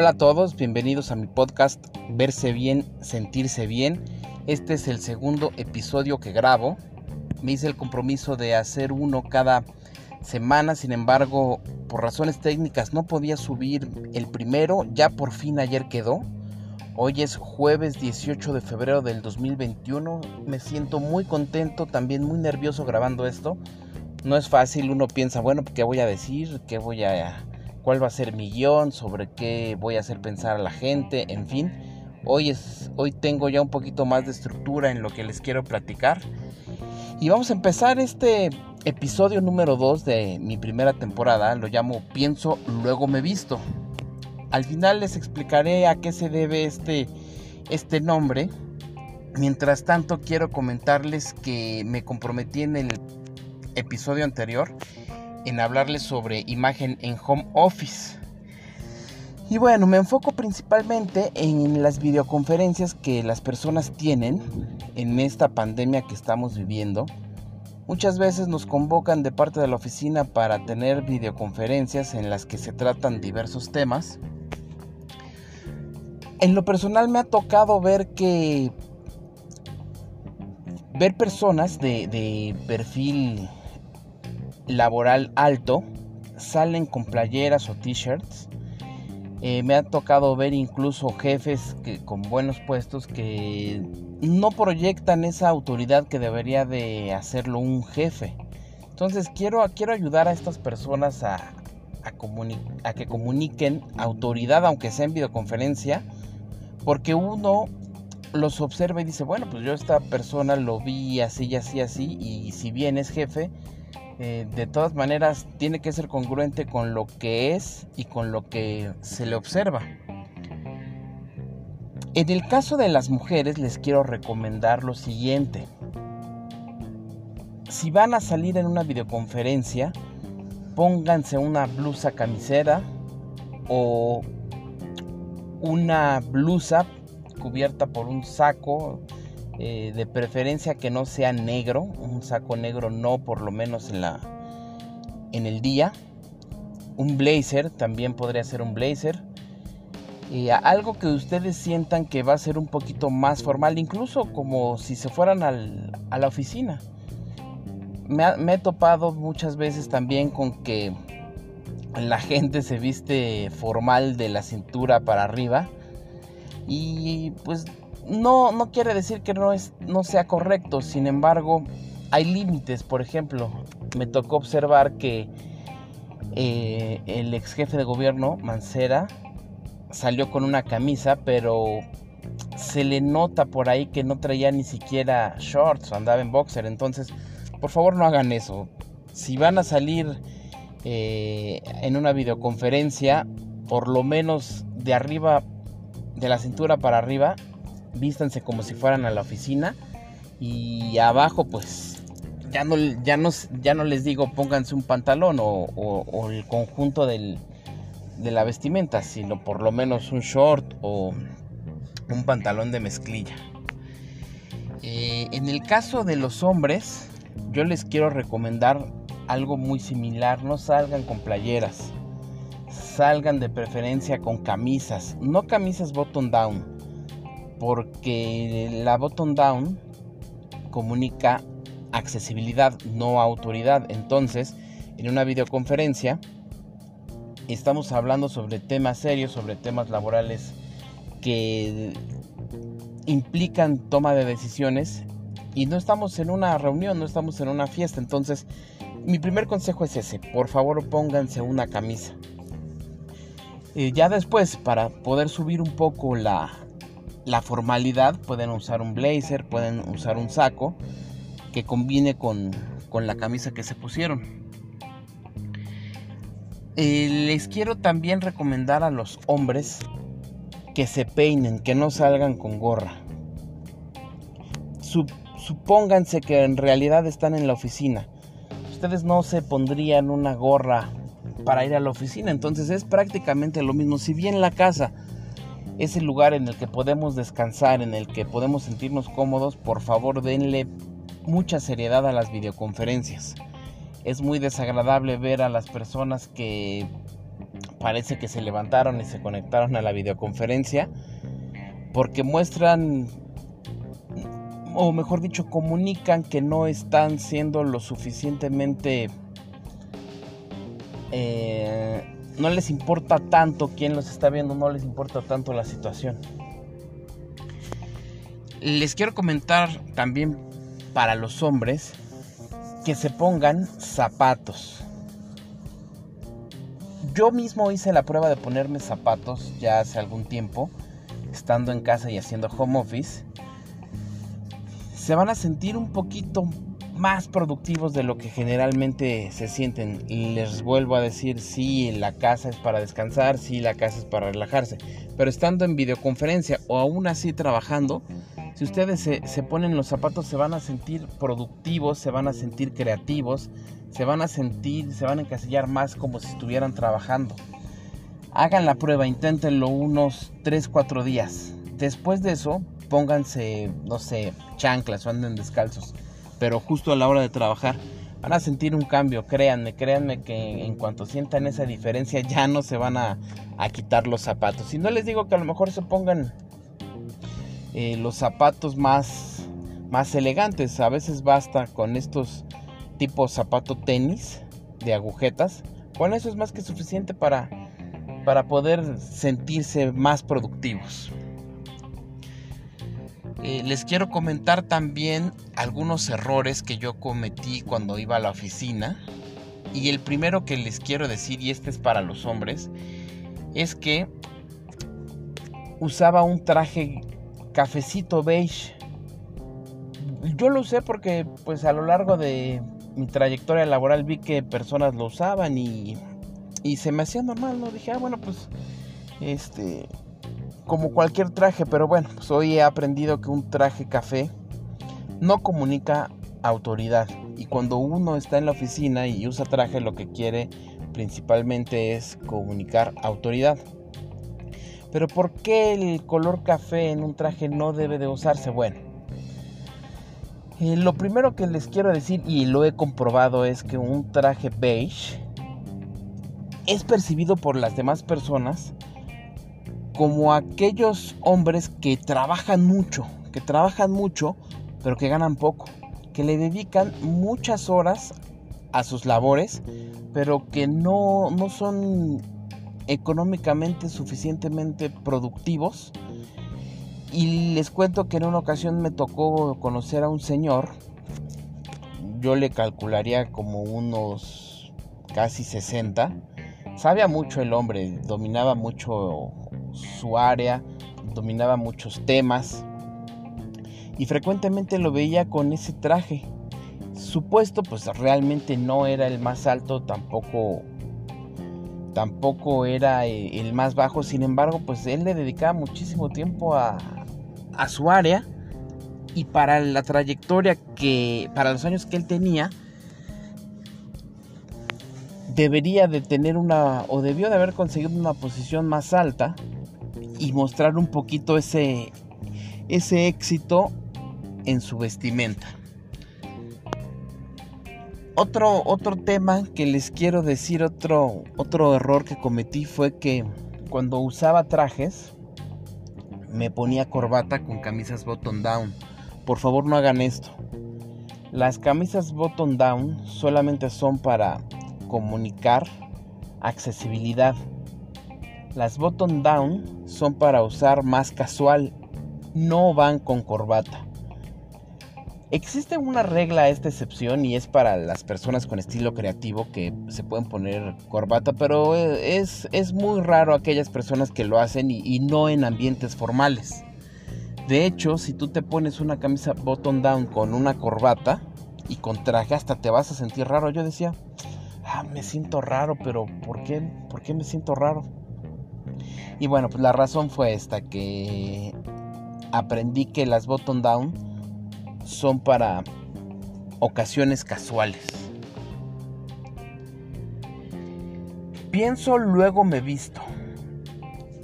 Hola a todos, bienvenidos a mi podcast Verse bien, sentirse bien. Este es el segundo episodio que grabo. Me hice el compromiso de hacer uno cada semana, sin embargo, por razones técnicas no podía subir el primero, ya por fin ayer quedó. Hoy es jueves 18 de febrero del 2021. Me siento muy contento, también muy nervioso grabando esto. No es fácil, uno piensa, bueno, ¿qué voy a decir? ¿Qué voy a cuál va a ser mi guion, sobre qué voy a hacer pensar a la gente, en fin. Hoy, es, hoy tengo ya un poquito más de estructura en lo que les quiero platicar. Y vamos a empezar este episodio número 2 de mi primera temporada. Lo llamo Pienso, luego me visto. Al final les explicaré a qué se debe este, este nombre. Mientras tanto quiero comentarles que me comprometí en el episodio anterior en hablarles sobre imagen en home office. Y bueno, me enfoco principalmente en las videoconferencias que las personas tienen en esta pandemia que estamos viviendo. Muchas veces nos convocan de parte de la oficina para tener videoconferencias en las que se tratan diversos temas. En lo personal me ha tocado ver que ver personas de, de perfil laboral alto salen con playeras o t-shirts. Eh, me ha tocado ver incluso jefes que, con buenos puestos que no proyectan esa autoridad que debería de hacerlo un jefe. Entonces quiero, quiero ayudar a estas personas a, a, a que comuniquen autoridad, aunque sea en videoconferencia, porque uno los observa y dice, bueno, pues yo esta persona lo vi así y así, así, y si bien es jefe, eh, de todas maneras tiene que ser congruente con lo que es y con lo que se le observa. En el caso de las mujeres les quiero recomendar lo siguiente. Si van a salir en una videoconferencia, pónganse una blusa camisera o una blusa cubierta por un saco eh, de preferencia que no sea negro, un saco negro no por lo menos en, la, en el día. Un blazer, también podría ser un blazer. algo que ustedes sientan que va a ser un poquito más formal, incluso como si se fueran al, a la oficina. Me, me he topado muchas veces también con que la gente se viste formal de la cintura para arriba y pues no, no quiere decir que no, es, no sea correcto, sin embargo, hay límites. Por ejemplo, me tocó observar que eh, el ex jefe de gobierno, Mancera, salió con una camisa, pero se le nota por ahí que no traía ni siquiera shorts, andaba en boxer. Entonces, por favor, no hagan eso. Si van a salir eh, en una videoconferencia, por lo menos de arriba, de la cintura para arriba, vístanse como si fueran a la oficina y abajo pues ya no, ya no, ya no les digo pónganse un pantalón o, el conjunto de la vestimenta, sino por lo menos un short o un pantalón de mezclilla. Eh, en el caso de los hombres, yo les quiero recomendar algo muy similar, no salgan con playeras, salgan de preferencia con camisas, no camisas bottom down, porque la bottom down comunica accesibilidad, no autoridad. Entonces, en una videoconferencia estamos hablando sobre temas serios, sobre temas laborales que implican toma de decisiones y no estamos en una reunión, no estamos en una fiesta. Entonces, mi primer consejo es ese, por favor pónganse una camisa. Eh, ya después, para poder subir un poco la, la formalidad, pueden usar un blazer, pueden usar un saco que combine con, la camisa que se pusieron. Eh, les quiero también recomendar a los hombres que se peinen, que no salgan con gorra. supónganse que en realidad están en la oficina. Ustedes no se pondrían una gorra para ir a la oficina, entonces es prácticamente lo mismo. Si bien la casa es el lugar en el que podemos descansar, en el que podemos sentirnos cómodos, por favor denle mucha seriedad a las videoconferencias. Es muy desagradable ver a las personas que parece que se levantaron y se conectaron a la videoconferencia porque muestran o mejor dicho comunican que no están siendo lo suficientemente eh, no les importa tanto quién los está viendo, no les importa tanto la situación. Les quiero comentar también para los hombres que se pongan zapatos. Yo mismo hice la prueba de ponerme zapatos ya hace algún tiempo, estando en casa y haciendo home office. Se van a sentir un poquito más productivos de lo que generalmente se sienten. Les vuelvo a decir, sí, la casa es para descansar, sí, la casa es para relajarse. Pero estando en videoconferencia o aún así trabajando, si ustedes se, se, ponen los zapatos se van a sentir productivos, se van a sentir creativos, se van a sentir, se van a encasillar más como si estuvieran trabajando. Hagan la prueba, inténtenlo unos 3-4 días. Después de eso, pónganse, no sé, chanclas o anden descalzos pero justo a la hora de trabajar van a sentir un cambio, créanme, créanme que en cuanto sientan esa diferencia ya no se van a, quitar los zapatos. Y no les digo que a lo mejor se pongan eh, los zapatos más, más elegantes, a veces basta con estos tipos zapato tenis de agujetas, con eso es más que suficiente para, para poder sentirse más productivos. Eh, les quiero comentar también algunos errores que yo cometí cuando iba a la oficina. Y el primero que les quiero decir, y este es para los hombres, es que usaba un traje cafecito beige. Yo lo usé porque pues a lo largo de mi trayectoria laboral vi que personas lo usaban y, y se me hacía normal, ¿no? Dije, ah, bueno, pues este como cualquier traje, pero bueno, pues hoy he aprendido que un traje café no comunica autoridad. Y cuando uno está en la oficina y usa traje, lo que quiere principalmente es comunicar autoridad. Pero ¿por qué el color café en un traje no debe de usarse? Bueno, eh, lo primero que les quiero decir, y lo he comprobado, es que un traje beige es percibido por las demás personas como aquellos hombres que trabajan mucho, que trabajan mucho, pero que ganan poco, que le dedican muchas horas a sus labores, pero que no, no son económicamente suficientemente productivos. Y les cuento que en una ocasión me tocó conocer a un señor, yo le calcularía como unos casi 60, sabía mucho el hombre, dominaba mucho su área, dominaba muchos temas y frecuentemente lo veía con ese traje. Su puesto pues realmente no era el más alto, tampoco tampoco era eh, el más bajo, sin embargo pues él le dedicaba muchísimo tiempo a, a su área y para la trayectoria que, para los años que él tenía, debería de tener una, o debió de haber conseguido una posición más alta y mostrar un poquito ese, ese éxito en su vestimenta. Otro, otro tema que les quiero decir, otro, otro error que cometí fue que cuando usaba trajes me ponía corbata con camisas button down. Por favor no hagan esto. Las camisas button down solamente son para comunicar accesibilidad las button down son para usar más casual, no van con corbata. Existe una regla a esta excepción y es para las personas con estilo creativo que se pueden poner corbata, pero es, es muy raro aquellas personas que lo hacen y, y no en ambientes formales. De hecho, si tú te pones una camisa button down con una corbata y con traje, hasta te vas a sentir raro. Yo decía, ah, me siento raro, pero ¿por qué? ¿Por qué me siento raro? Y bueno, pues la razón fue esta, que aprendí que las button down son para ocasiones casuales. Pienso, luego me visto.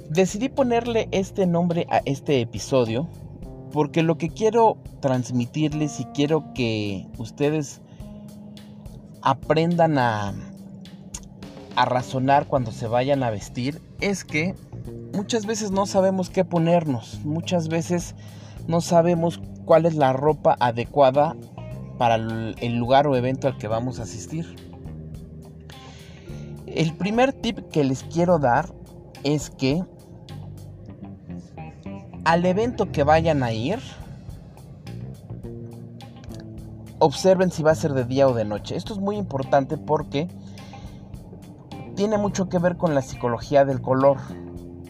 Decidí ponerle este nombre a este episodio porque lo que quiero transmitirles y quiero que ustedes aprendan a a razonar cuando se vayan a vestir es que muchas veces no sabemos qué ponernos, muchas veces no sabemos cuál es la ropa adecuada para el lugar o evento al que vamos a asistir. El primer tip que les quiero dar es que al evento que vayan a ir, observen si va a ser de día o de noche. Esto es muy importante porque tiene mucho que ver con la psicología del color.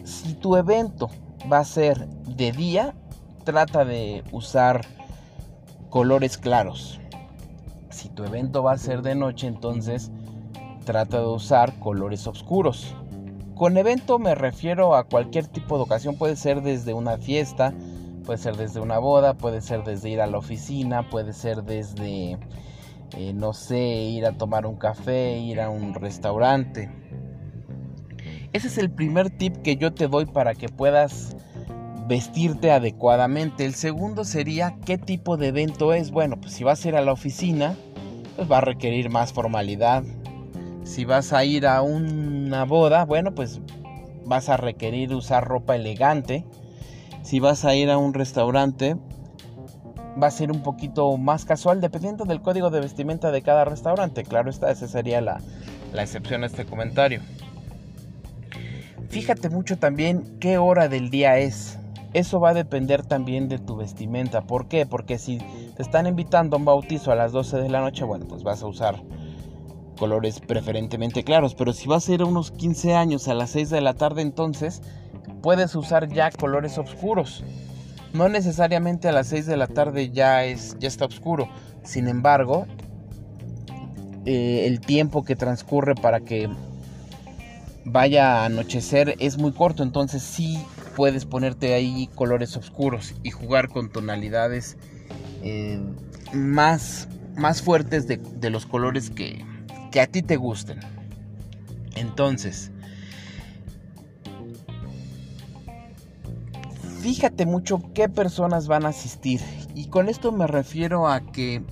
Si tu evento va a ser de día, trata de usar colores claros. Si tu evento va a ser de noche, entonces trata de usar colores oscuros. Con evento me refiero a cualquier tipo de ocasión, puede ser desde una fiesta, puede ser desde una boda, puede ser desde ir a la oficina, puede ser desde eh, no sé, ir a tomar un café, ir a un restaurante. Ese es el primer tip que yo te doy para que puedas vestirte adecuadamente. El segundo sería qué tipo de evento es. Bueno, pues si vas a ir a la oficina, pues va a requerir más formalidad. Si vas a ir a una boda, bueno, pues vas a requerir usar ropa elegante. Si vas a ir a un restaurante, va a ser un poquito más casual dependiendo del código de vestimenta de cada restaurante. Claro está, esa sería la, excepción a este comentario. Fíjate mucho también qué hora del día es. Eso va a depender también de tu vestimenta. ¿Por qué? Porque si te están invitando a un bautizo a las 12 de la noche, bueno, pues vas a usar colores preferentemente claros. Pero si vas a ir a unos 15 años a las 6 de la tarde, entonces puedes usar ya colores oscuros. No necesariamente a las 6 de la tarde ya, es, ya está oscuro. Sin embargo, eh, el tiempo que transcurre para que vaya a anochecer es muy corto. Entonces sí puedes ponerte ahí colores oscuros y jugar con tonalidades eh, más, más fuertes de, de los colores que, que a ti te gusten. Entonces, fíjate mucho qué personas van a asistir. Y con esto me refiero a que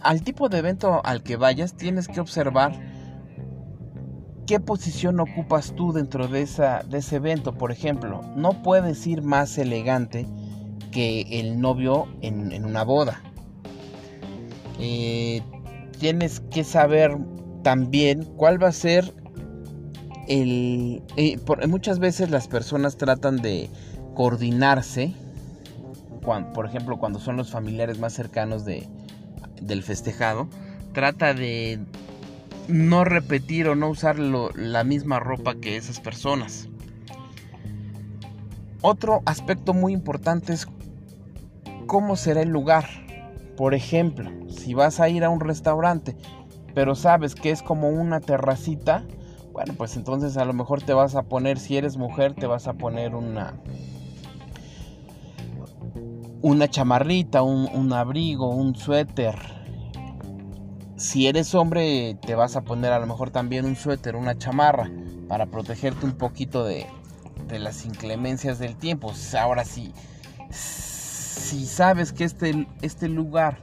al tipo de evento al que vayas tienes que observar qué posición ocupas tú dentro de, ese evento. Por ejemplo, no puedes ir más elegante que el novio en, una boda. Eh, tienes que saber también cuál va a ser el... Eh, muchas veces las personas tratan de coordinarse, por ejemplo, cuando son los familiares más cercanos de, del festejado, trata de no repetir o no usar la misma ropa que esas personas. Otro aspecto muy importante es cómo será el lugar. Por ejemplo, si vas a ir a un restaurante, pero sabes que es como una terracita, bueno, pues entonces a lo mejor te vas a poner, si eres mujer, te vas a poner una, una chamarrita, un, abrigo, un suéter. Si eres hombre, te vas a poner a lo mejor también un suéter, una chamarra, para protegerte un poquito de, de las inclemencias del tiempo. Ahora sí, si sabes que este, este lugar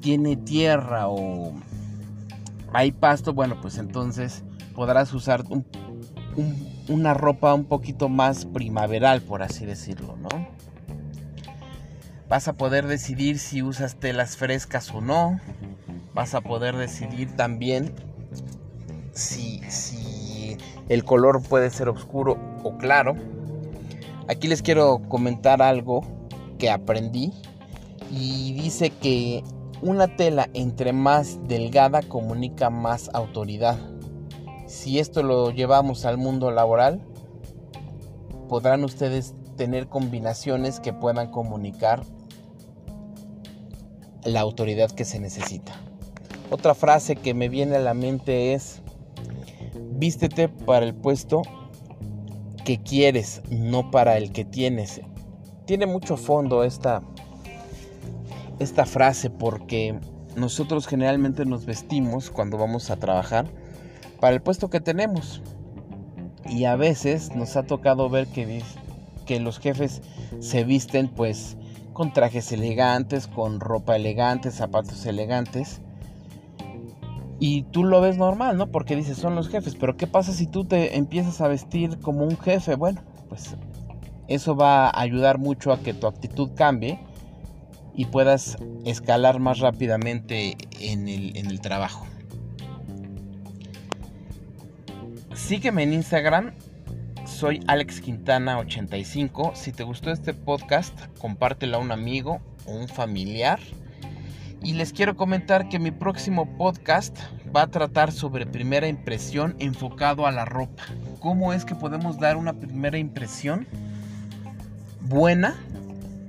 tiene tierra o hay pasto, bueno, pues entonces podrás usar una ropa un poquito más primaveral, por así decirlo, ¿no? Vas a poder decidir si usas telas frescas o no. Vas a poder decidir también si, si el color puede ser oscuro o claro. Aquí les quiero comentar algo que aprendí y dice que una tela entre más delgada comunica más autoridad. Si esto lo llevamos al mundo laboral, podrán ustedes tener combinaciones que puedan comunicar la autoridad que se necesita. Otra frase que me viene a la mente es, vístete para el puesto que quieres, no para el que tienes. Tiene mucho fondo esta, esta frase porque nosotros generalmente nos vestimos cuando vamos a trabajar para el puesto que tenemos. Y a veces nos ha tocado ver que, que los jefes se visten pues con trajes elegantes, con ropa elegante, zapatos elegantes. Y tú lo ves normal, ¿no? Porque dices, son los jefes. Pero ¿qué pasa si tú te empiezas a vestir como un jefe? Bueno, pues eso va a ayudar mucho a que tu actitud cambie y puedas escalar más rápidamente en el, trabajo. Sígueme en Instagram, soy Alex Quintana 85. Si te gustó este podcast, compártelo a un amigo o un familiar. Y les quiero comentar que mi próximo podcast va a tratar sobre primera impresión enfocado a la ropa. ¿Cómo es que podemos dar una primera impresión buena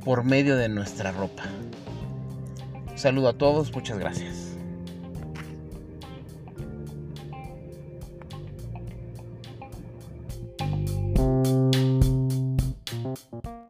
por medio de nuestra ropa? saludo a todos, muchas gracias.